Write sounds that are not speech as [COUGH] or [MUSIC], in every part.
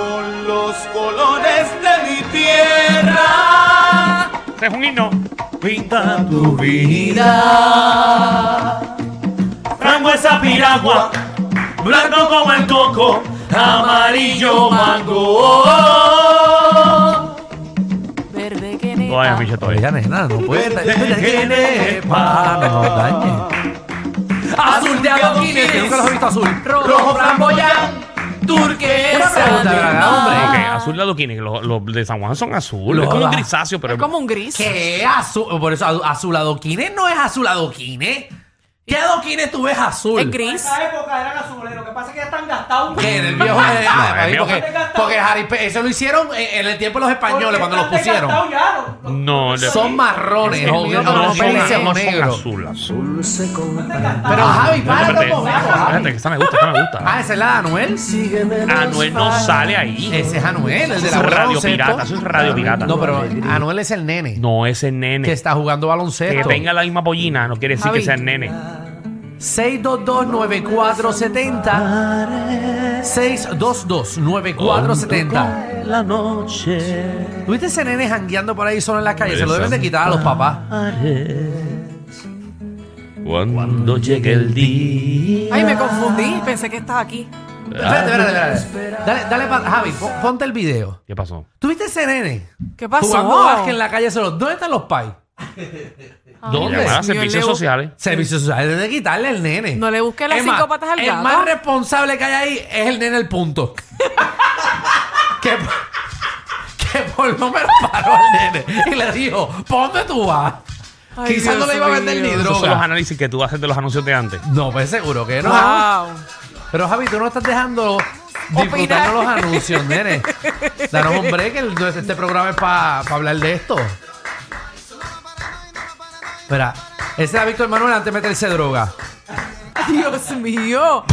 con los colores de mi tierra. Ese es un himno. Pinta tu vida. Frambuesa piragua, blanco como el coco, amarillo mango. Verde que todavía. Nena, no puede Verde que nepa. No dañe. Azul de adoquines, nunca los he visto azul. rojo flamboyán, turquesa pregunta, de ¿verdad, hombre? mar. Ok, azul de adoquines, los, los de San Juan son azules. Los Es como un grisáceo, pero. Es como un gris. ¿Qué azul? Por eso azu- azul adoquines no es azul adoquines. ¿Qué adoquines tú ves azul? Es gris. esa época eran azules, lo que pasa es que ya están gastados. ¿Qué? En el viejo de- ah, [LAUGHS] No, el ahí, viejo- porque, porque Harry Pe- eso lo hicieron en, en el tiempo de los españoles cuando los pusieron. No, de- Son marrones o, mío, no, no son, felices no son negros. azul, azul. Pero Javi, espérate, un momento, Javi. espérate, que esa me gusta, esa me gusta. Ah, esa es la de Anuel. Anuel no sale ahí. Ese es Anuel, el de Eso la es radio baloncesto. pirata, eso es radio pirata. No, pero Anuel es el nene No, ese nene. que está jugando Que baloncesto. tenga la misma pollina no quiere decir Javi. que sea el nene. 622-9470. 622-9470. La noche ¿Tuviste ese nene jangueando por ahí solo en la calle? Se lo deben de quitar a los papás. Cuando llegue el día. Ay, me confundí. Pensé que estás aquí. Espérate, espérate, espérate. Dale, dale pa- Javi, pon- ponte el video. ¿Qué pasó? ¿Tuviste ese nene? ¿Qué pasó? Jugando básquet en la calle solo. ¿Dónde están los pais? ¿Dónde? Llamar a Dios mío, servicios sociales. Servicios sociales. De quitarle el nene. No le busques las Es más, cinco patas al El gato. más responsable que hay ahí es el nene el punto. [LAUGHS] que, que por no me paró al nene y le dijo, ¿ponte tú vas? Ay, Quizás no Dios le iba a vender mío. ni Esos son los droga. análisis que tú haces de los anuncios de antes. No, pues seguro que no. Wow. Pero Javi, tú no estás dejando disfrutar los anuncios, nene. Danos un break, el- este programa es para hablar de esto. Espera, ese era Víctor Manuel antes de meterse droga. Dios mío.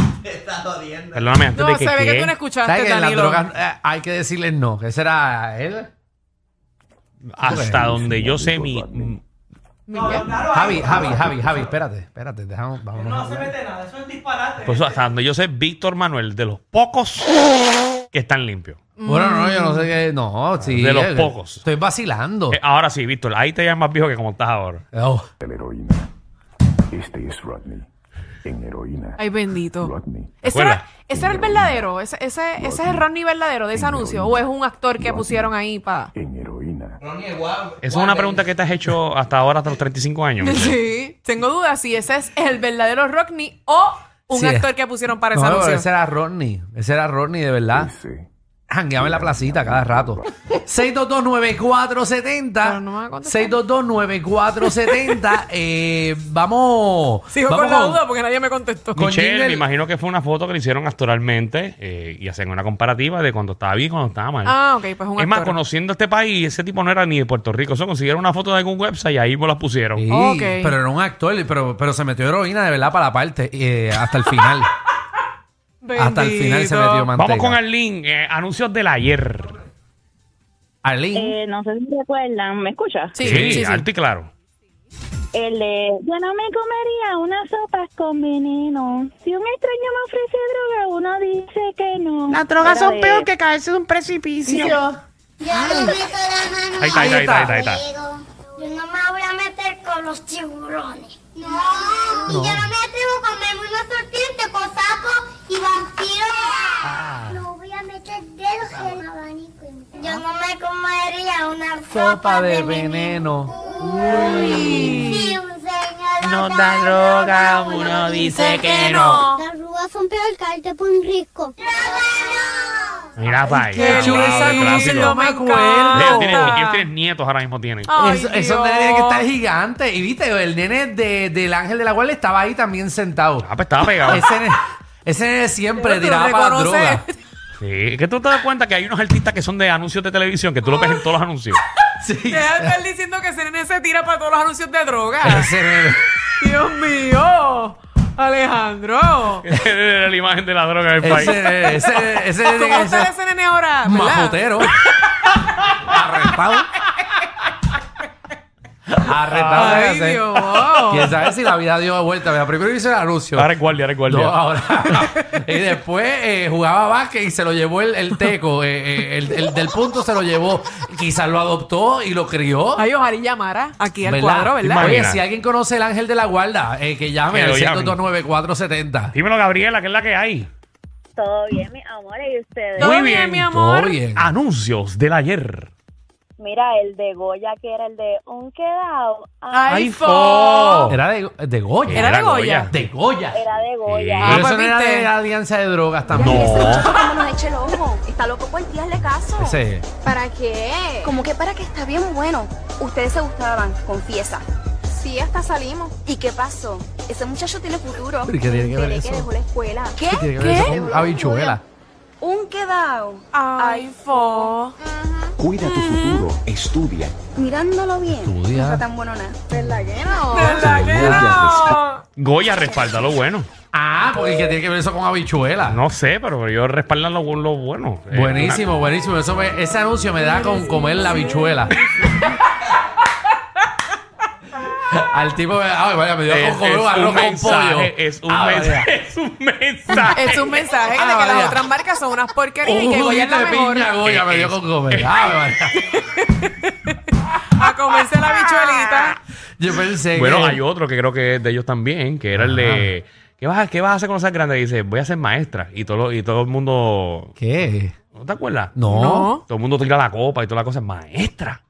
Perdóname, antes No, de que. se ve que ¿qué? tú no escuchaste, ¿Sabes que en las Danilo. drogas eh, hay que decirles no? Que ese era él. Hasta donde yo sé mi. Javi, Javi, Javi, Javi, espérate, espérate, dejamos, vámonos. No se mete nada, eso es disparate. Pues hasta donde yo sé, Víctor Manuel, de los pocos que están limpios. Bueno, no, yo no sé qué, no, sí. De los eh, pocos. Estoy vacilando. Eh, ahora sí, Víctor, ahí te llamas más viejo que como estás ahora. Oh, la heroína. Este es Rodney. En heroína. Ay, bendito. Rodney. ¿Ese era, ese era el verdadero? ¿Ese, ese, ese es el Ronnie verdadero de ese anuncio? ¿O es un actor que pusieron ahí para...? En heroína. Esa es una pregunta que te has hecho hasta ahora, hasta los 35 años. [LAUGHS] Sí, tengo dudas si ese es el verdadero Rodney o un Sí. actor que pusieron para ese no, anuncio. ese era Rodney. Ese era Rodney, de verdad. Ese. Jangueaba en la placita cada rato. [LAUGHS] 6229470. Pero no me va a contestar. 6229470. Eh, vamos. Sigo vamos con la duda porque nadie me contestó. con Michelle, jingle. me imagino que fue una foto que le hicieron actoralmente eh, y hacen una comparativa de cuando estaba bien y cuando estaba mal. Ah, ok, pues un es más, actor. conociendo este país, ese tipo no era ni de Puerto Rico. Eso consiguieron una foto de algún website y ahí me la pusieron. Sí, Ok. pero era un actor, pero, pero se metió heroína de verdad para la parte, eh, hasta el final. [LAUGHS] hasta el final se metió manteca. Vamos con Arlene, eh, anuncios del ayer. Arlene. Eh, no sé si recuerdan, ¿me escuchas? Sí, sí, sí. alto y claro. El de, yo no me comería unas sopas con veneno. Si un extraño me ofrece droga, uno dice que no. Las drogas son de- peor que caerse de un precipicio. Yo no meto la mano Ahí está, ahí está, ahí está, ahí está. Yo no me voy a meter con los tiburones. No. Y yo no me Sopa de veneno. Si un señor No da droga, uno dice que no. Las arrugas son peor que el tipo un risco. Mira, pa' Qué allá. chulo qué anuncio, clásico. yo me acuerdo. tienes- ¿Quiénes tienes nietos ahora mismo tienen? Ay, Eso, Dios. eso tiene que estar gigante. Y viste, el nene de, del ángel de la guardia estaba ahí también sentado. Ah, pues estaba pegado. Ese nene, ese nene siempre tiraba para la droga. Sí, que tú te das cuenta que hay unos artistas que son de anuncios de televisión que tú lo ves en todos los anuncios. Sí. Deja de estar diciendo que ese nene se tira para todos los anuncios de droga. Dios mío. Alejandro. Era la imagen de la droga del país. Ese. Ese, ese. ¿Cómo está ese nene ahora? ¿verdad? Majotero. [LAUGHS] Arrestado. Arrestado Ay. Quién sabe si la vida dio vuelta. Mira, primero hizo el anuncio. Ahora es guardia, ahora es guardia. No, ahora. [LAUGHS] y después eh, jugaba básquet y se lo llevó el, el teco. eh, eh, el, el del punto se lo llevó. Quizás lo adoptó y lo crió. Ay, ojalá y llamara aquí al ¿Verdad? cuadro, ¿verdad? Oye, Imagina. si alguien conoce el ángel de la guarda, eh, que llame al lo llamen. 129-470. Dímelo, Gabriela, que es la que hay. Todo bien, mi amor, ¿y ustedes? Todo Muy bien, bien, mi amor. Todo bien. Anuncios del ayer. Mira, el de Goya, que era el de un quedado. Ay, fo. Era de, de Goya. Era de Goya. De Goya. Era de Goya. Ah, Pero pues eso no era viste. de alianza de drogas No. también. Cuando nos eche el ojo. Está loco por ti, hazle caso. Ese. ¿Para qué? Como que para que está bien bueno. Ustedes se gustaban, confiesa. Sí, hasta salimos. ¿Y qué pasó? Ese muchacho tiene futuro. ¿Pero y qué tiene que ver eso? que dejó la escuela. ¿Qué? ¿Qué eso con habichuela? Un quedado. Ay, fo. Cuida tu futuro. Estudia. Mirándolo bien. Estudia. No está tan bueno nada. ¿Verdad que no? ¿Verdad que no? Goya respalda lo bueno. Ah, porque ¿qué tiene que ver eso con habichuela? No sé, pero yo respaldan lo, lo bueno. Eh, Buenísimo, buenísimo. Eso me- ese anuncio me da con comer la habichuela. [LAUGHS] Al tipo, me- ay, vaya, me dio Es, con comer es un arroz un con mensaje, pollo. es un Ah, mensaje, es un mensaje. Es un mensaje de Ah, que las María. otras marcas son unas porquerías y que Goya es la mejor. piña Goya me dio con comer. Ah, vaya. [LAUGHS] A comerse la bichuelita. Yo pensé Bueno, que... hay otro que creo que es de ellos también, que era el de... ¿Qué vas, a, ¿Qué vas a hacer cuando seas grande? Y dice, voy a ser maestra. Y todo, lo- y todo el mundo... ¿Qué? ¿No te acuerdas? No. No. Todo el mundo tira la copa y toda la cosa. Maestra.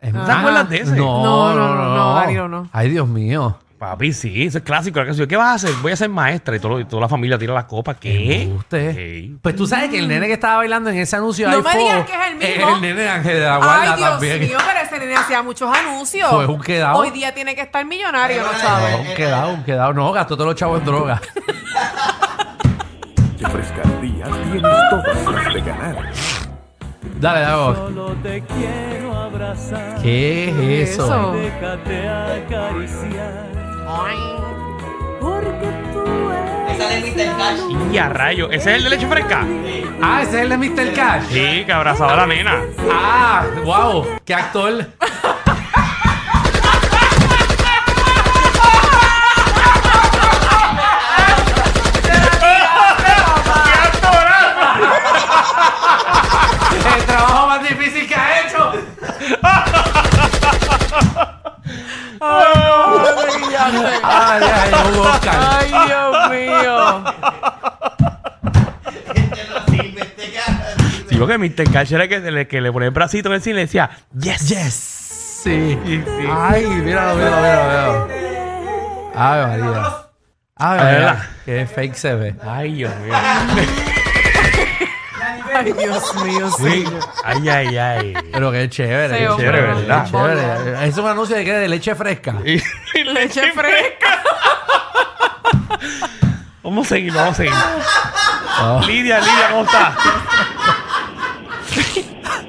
Es ¿No te acuerdas de ese? No, No, no, no, no. no, Danilo, no. Ay, Dios mío. Papi, sí, eso es clásico. La canción. ¿Qué vas a hacer? Voy a ser maestra. Y, todo, y toda la familia tira las copas. ¿Qué? Sí. Pues tú sabes que el nene que estaba bailando en ese anuncio No me digas que es el mismo. el nene de Ángel de la Guarda Ay, Dios también. mío, pero ese nene hacía muchos anuncios. Fue un quedado. Hoy día tiene que estar millonario, ¿no, No, sabes? un quedado, un quedado. No, gastó todos los chavos en droga. Frescardía tienes todas las de ganar. Dale, dale. Solo te quiero. ¿Qué es eso? Eso. Déjate acariciar. Y a rayo. ¿Ese es el de leche fresca? Ah, ese es el de Mr. Cash. Sí, que abrazaba a la nena. Ah, wow. Qué actor. Ay, ay, un Oscar. Ay, Dios mío. Sí, porque Mr. Cash era el que, el que le ponía el bracito en el cine y decía, yes. Yes. Sí. Ay, míralo, míralo, míralo, míralo. Ay, María. Ay, María. Qué fake se ve. Ay, Dios mío. [LAUGHS] Ay, Dios mío, Sí. Ay, ay, ay. Pero qué chévere, Sí, qué hombre, chévere, hombre, ¿verdad? qué Chévere. Es un anuncio de que de leche fresca. Y- y [LAUGHS] Leche fresca. [LAUGHS] Vamos a seguir, vamos a seguir. Oh. Lidia, Lidia, ¿cómo estás?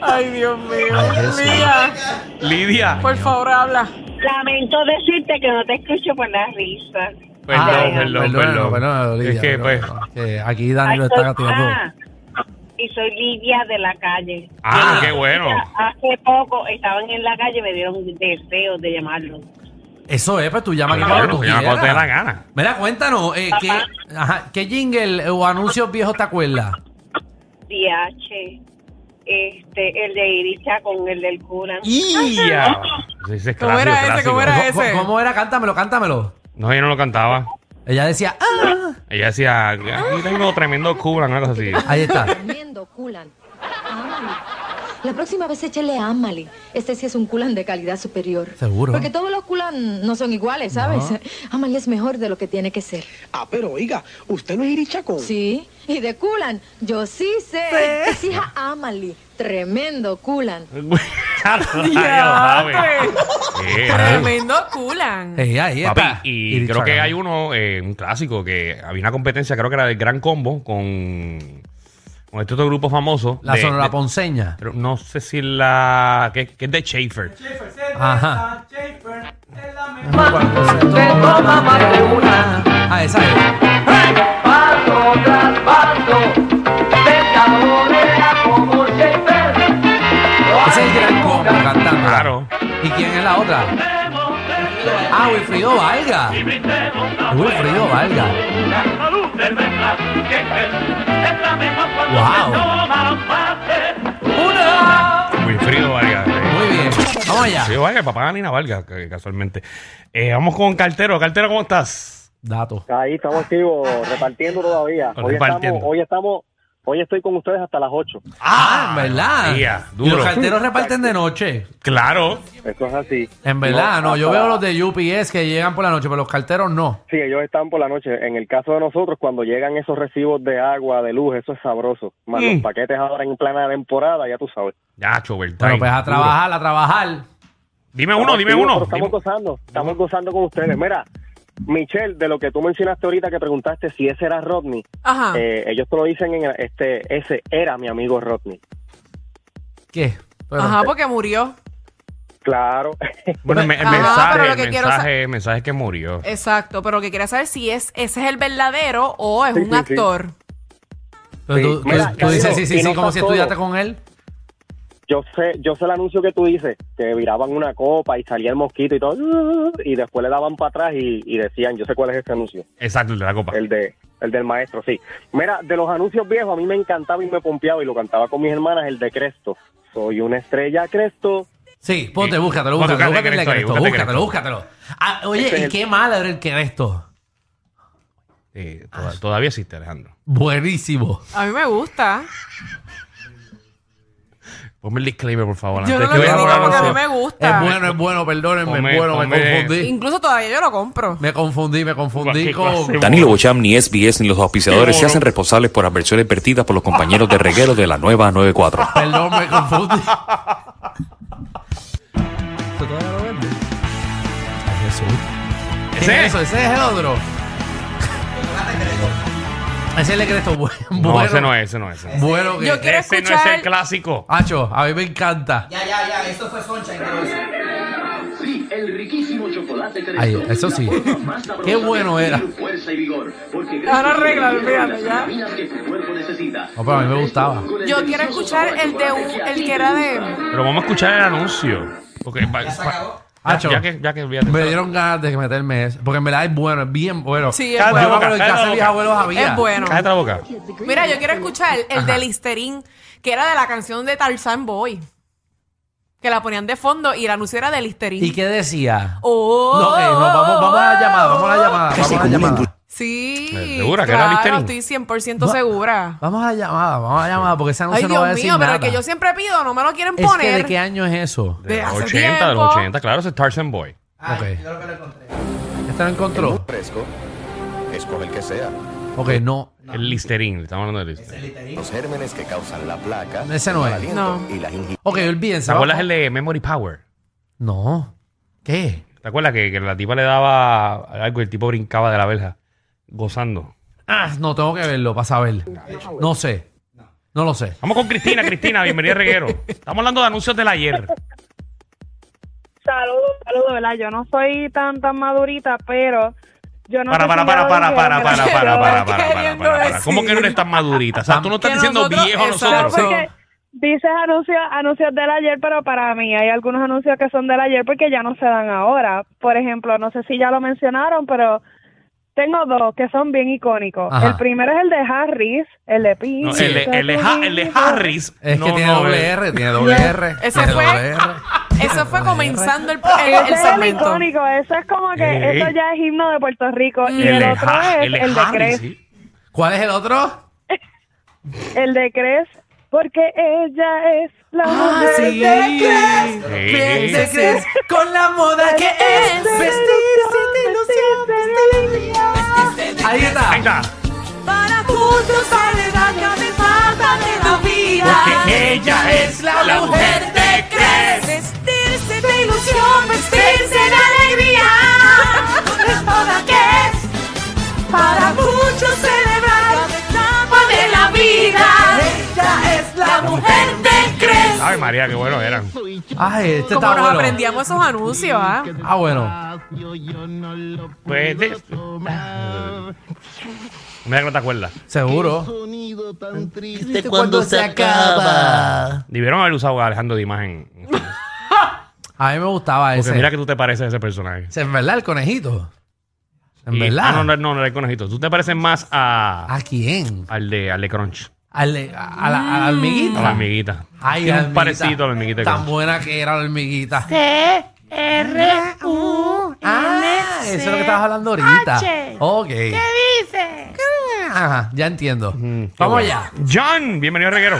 Ay, Dios mío. Ay, Jesús. Lidia, Lidia. por favor, habla. Lamento decirte que no te escucho por la risa. Perdón, Ah, perdón, perdón. perdón, Lidia, es que, perdón, pues. perdón. Que aquí Danilo Ay, está soy- tirando. ah, y soy Lidia de la calle. Ah, qué bueno. Hace poco estaban en la calle y me dieron deseos de llamarlo. Eso es, pues tú llamas tú cuando te dé la gana. Mira, cuéntanos, eh, ¿qué, ajá, ¿qué jingle o anuncios viejos te acuerdas? DH, este, el de Iricha con el del cura. ¡Ya! Sí, ese es ¿Cómo era clásico, ese? ¿Cómo era ¿Cómo, ese? cómo era? Cántamelo, cántamelo. No, ella no lo cantaba. Ella decía, ah, Ella decía, aquí tengo tremendo culo, una cosa así. ahí está. [LAUGHS] Culan. Ámale. La próxima vez échale a Ámale. Este sí es un culan de calidad superior. Seguro. Porque todos los culan no son iguales, ¿sabes? Ámale es mejor de lo que tiene que ser. Ah, pero oiga, usted no es irichacón. Sí, y de culan, yo sí sé. Es hija Ámale. Tremendo culan. [LAUGHS] Eh, Tremendo culan. Ey, ahí Papi, está. y creo que hay uno, eh, un clásico, que había una competencia, creo que era del Gran Combo, con este otro grupo famoso. La de- sonora de- ponceña. pero no sé si la. que, que es de Schaefer. Ajá. Schaefer, es la mejor. Ah, esa es. Paso tras paso, pescadores como Schaefer. Ese es el gran combo cantando. Claro. ¿Y quién es la otra? Ah, Wilfrido Valga. Wilfrido Valga. Wow. Wilfrido Vargas. eh. Muy bien. Vamos allá. Wilfrido Vargas, el papá de Nina que- casualmente. Eh, vamos con Cartero. Cartero, ¿cómo estás? Dato. Ahí estamos activos, repartiendo todavía. Hoy Repartiendo. estamos, hoy estamos, hoy estoy con ustedes hasta las 8. Ah, en verdad. Y los carteros reparten de noche. Claro. Eso es así. En verdad, no. Yo hasta- veo los de UPS que llegan por la noche, pero los carteros no. Sí, ellos están por la noche. En el caso de nosotros, cuando llegan esos recibos de agua, de luz, eso es sabroso. Más Mm. los paquetes ahora en plena temporada, ya tú sabes. Ya, overtime. Bueno, pues a Duro. trabajar, a trabajar. Dime uno, Estamos dime activos, uno. pero Estamos Dime- gozando, estamos gozando con ustedes. Mira, Michelle, de lo que tú mencionaste ahorita que preguntaste si ese era Rodney, Ajá. eh, ellos te lo dicen en este, ese era mi amigo Rodney. ¿Qué? Ajá, porque murió. Claro. [LAUGHS] Bueno, el, me- el [LAUGHS] Ajá, mensaje, pero lo el que quiero mensaje, el mensaje es que murió. Exacto, pero lo que quería saber si es ese es el verdadero o es Sí, un sí, sí. actor. pero Sí. tú, tú- Mira, tú dices sí, sí, y sí, como si estudiaste con él. Yo sé, yo sé el anuncio que tú dices, que viraban una copa y salía el mosquito y todo, y después le daban para atrás y, y decían, yo sé cuál es ese anuncio, Exacto, el de la copa. el de el del maestro, sí. Mira, de los anuncios viejos a mí me encantaba y me pompeaba y lo cantaba con mis hermanas, el de Cresto. Soy una estrella Cresto. Sí, ponte, Sí. búscatelo, búscatelo, búscate búscatelo, Cresto búscatelo, Cresto. búscatelo. Ah, oye, Ese es ¿y el- qué mal era el Cresto? Eh, toda- todavía existe, Alejandro. Buenísimo. A mí me gusta. Ponme el disclaimer, por favor. Yo antes no que lo critico el porque a mí me gusta. Es bueno, es bueno, perdónenme, Ponme- es bueno, me confundí. Incluso todavía yo lo compro. Me confundí, me confundí ¿Qué con... Danilo Bocham, ni SBS, ni los auspiciadores se hacen responsables por adversiones vertidas por los compañeros de reguero de la nueva 94. [LAUGHS] Perdón, me confundí. ¿Esto todavía lo vende? Ay, Jesús. ¿Qué ¿Ese? es eso? ¿Ese es el otro? [LAUGHS] Ese es el de Cresto. Bu- [LAUGHS] No, bueno. ese no es, ese no es. ese. Bueno que... Yo quiero Ese no es escuchar- el clásico. Hacho, a mí me encanta. Ya, ya, ya, esto fue Sunshine. Sí, el riquísimo chocolate Cresto. Ay, eso sí. La forma más sabrosa Qué bueno de era. adquirir Fuerza y vigor. Porque Ahora arregla, olvídate, ya. vitaminas que tu cuerpo necesita. No, pero a mí me gustaba. Con el Yo quiero delicioso escuchar sabor a el de chocolate un, a el ti que te era gusta. de. Pero vamos a escuchar el anuncio. Porque pa- Hacho, ya que, ya que me dieron ganas de meterme eso. Porque en verdad es bueno, es bien bueno. Sí, es Cállate bueno. la Yo me boca, la había. Es bueno. Cállate la boca. Mira, yo quiero escuchar el de Listerine, que era de la canción de Tarzan Boy. Que la ponían de fondo y el anuncio era de Listerine. ¿Y qué decía? Oh, No, eh, no, vamos, vamos a la llamada, vamos a la llamada, vamos a la llamada. Sí. ¿Segura que era claro, Listerine? estoy 100% Va- segura. Vamos a la llamada, vamos a la llamada, porque ese Ay, anuncio no Dios va a decir mío, pero nada. el que yo siempre pido no me lo quieren Es poner. que, ¿de qué año es eso? De De los hace 80, de los tiempo. 80, claro, ese es Tarzan Boy. ok. ¿Este lo encontró? fresco, escoge el que sea. Ok, no. El Listerine, estamos hablando de Listerine. Los gérmenes que causan la placa, Ese no el es. aliento No. y la gingiva. Ok, olvídense. ¿Te acuerdas el de Memory Power? No. ¿Qué? ¿Te acuerdas que, que la tipa le daba algo y el tipo brincaba de la verja? Gozando. Ah, no, tengo que verlo para saber. No sé. No lo sé. Vamos con Cristina, Cristina, bienvenida Reguero. Estamos hablando de anuncios del ayer. Saludos, saludos, ¿verdad? Yo no soy tan tan madurita, pero yo no Para, para, para, para, para, para, para, para, para, para. ¿Cómo que no eres tan madurita? O sea, tú no estás diciendo nosotros- viejo nosotros. dices anuncios, anuncios del ayer, pero para mí hay algunos anuncios que son del ayer porque ya no se dan ahora. Por ejemplo, no sé si ya lo mencionaron, pero tengo dos que son bien icónicos. Ajá. El primero es el de Harris, el de. No, el, de, el, de Ha- el de Harris. Es no, que tiene no, doble eh. R, tiene doble R. Ese tiene fue- doble R. Eso fue comenzando el, el, Ese es el segmento. icónico, eso es como que Ey. eso ya es himno de Puerto Rico. Y El de otro Ha- es el de el de Harris, Cres, sí. ¿Cuál es el otro? [LAUGHS] el de Cres, porque ella es la Ah, mujer sí. de Cres. Sí. ¿Te crees con la moda que es vestirse de ilusión? Ahí está. Ahí está. Para juntos alegar que me falta de la vida. Porque ella es la, mujer de Cres. Vestirse de ilusión, Ay, María, qué bueno eran. Ay, este Como está nos bueno. aprendíamos esos anuncios, ¿ah? Ah, bueno. Pues, de- Mira que no te acuerdas. Seguro. cuando se acaba. Debieron haber usado a Alejandro de imagen. A mí me gustaba Porque ese. mira que tú te pareces a ese personaje. Ese, En verdad, el conejito. En Y- verdad. Ah, no, no, no, no era el conejito. Tú te pareces más a, ¿A quién? al de, al de Crunch. Al de- a, la, a la hormiguita. A la hormiguita. Ay, Tiene la un hormiguita. parecido a la hormiguita Tan buena que era la hormiguita. C-R-U. Ah, eso es lo que estabas hablando ahorita. H. Ok. ¿Qué dice? Ajá, ya entiendo. Mm, qué Vamos bueno. allá. John, bienvenido a Reguero.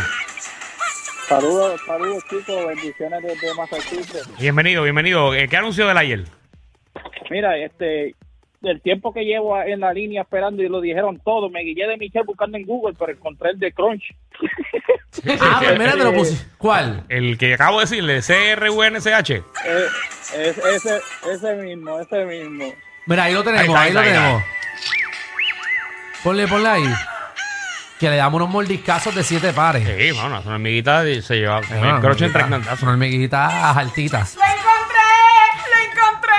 Saludos, saludos chicos, bendiciones desde Massachusetts. Bienvenido, bienvenido. Eh, ¿Qué anuncio del ayer? Mira, este, del tiempo que llevo en la línea esperando y lo dijeron todo, me guillé de Michelle buscando en Google, pero encontré el de Crunch. [LAUGHS] Ah, pues mira, te lo puse. ¿Cuál? El que acabo de decirle, CRUNCH. Eh, es, ese, ese mismo, ese mismo. Mira, ahí lo tenemos, Ahí ahí, está, lo ahí tenemos. Ponle, ponle ahí. Que le damos unos mordiscazos de siete pares. Sí, bueno, una hormiguita y se lleva con Una el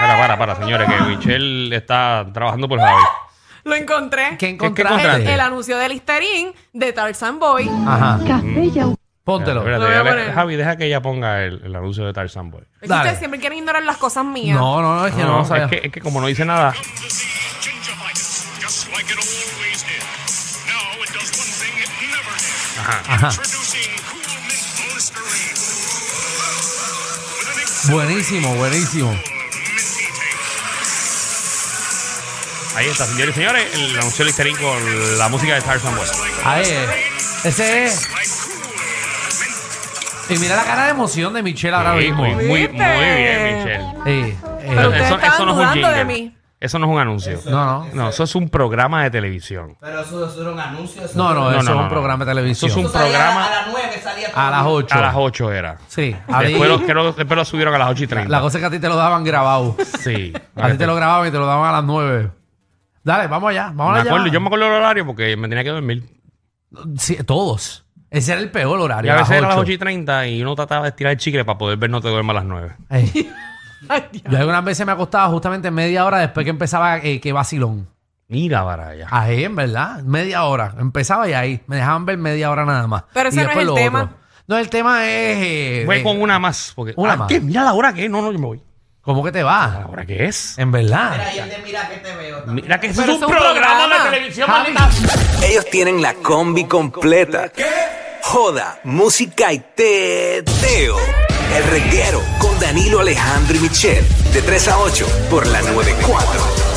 Para, para, para, señores, que Michelle está trabajando por Javi. [LAUGHS] Lo encontré. ¿Qué encontraste? El anuncio del Listerine de Tarzan Boy. Ajá. Mm. Póntelo. Espérate, Lo voy a ya le- poner. Javi, deja que ella ponga el, el anuncio de Tarzan Boy. Es que Dale. ustedes siempre quieren ignorar las cosas mías. No, no, no, es que no, No, sabía. es, que, es que como no dice nada, just like it always did. Now it does one thing it never did. Ajá. Ajá. Introducing Cool Mint Listerine. With an ex- Buenísimo, buenísimo. Ahí está, señores y señores, el anuncio de Listerine con la música de Tarzan Boy. Ahí es. Ese es. Y mira la cara de emoción de Michelle ahora Sí, mismo. muy, muy, muy ¿Viste? bien, Michelle. Sí, eh, Pero ustedes estaban no es un dudando de jingle. mí. Eso no es un anuncio. No, no. No, eso es un programa de televisión. Pero eso, eso era un anuncio. Eso No, no, No, eso no, es un no. programa de televisión. Eso es un Eso salía programa- A las 9 salía A las 8. A las 8 era. Sí. Después lo, creo- después lo subieron a las 8 y 30. la cosa es que a ti te lo daban grabado. Sí. A ti te lo grababan y te lo daban a las 9. Dale, vamos allá. Vamos Me allá. acuerdo, yo me acuerdo del horario porque me tenía que dormir. Sí, todos. Ese era el peor Y horario. a veces era a las 8 8. y 30 y uno trataba de estirar el chicle para poder ver No te duermas a las 9. Ey. [LAUGHS] Yo algunas veces me acostaba justamente media hora después que empezaba eh, que vacilón. Mira para allá. Ahí, en verdad. Media hora. Empezaba y ahí. Me dejaban ver media hora nada más. Pero Y ese no es el tema. otro. No, el tema es. eh, Voy eh, con una más. Porque, una Ah, más. ¿qué? Mira la hora que es. No, no, yo me voy. ¿Cómo que te ¿La va? hora que es? En verdad. Mira, y el de Mira que te veo. también. Mira que eso es Pero un es un programa, programa. de televisión, Javi. maldita. Ellos tienen la combi completa. Joda, música y teo. El reguero con Danilo Alejandro y Michel. De 3 a 8 por la 94.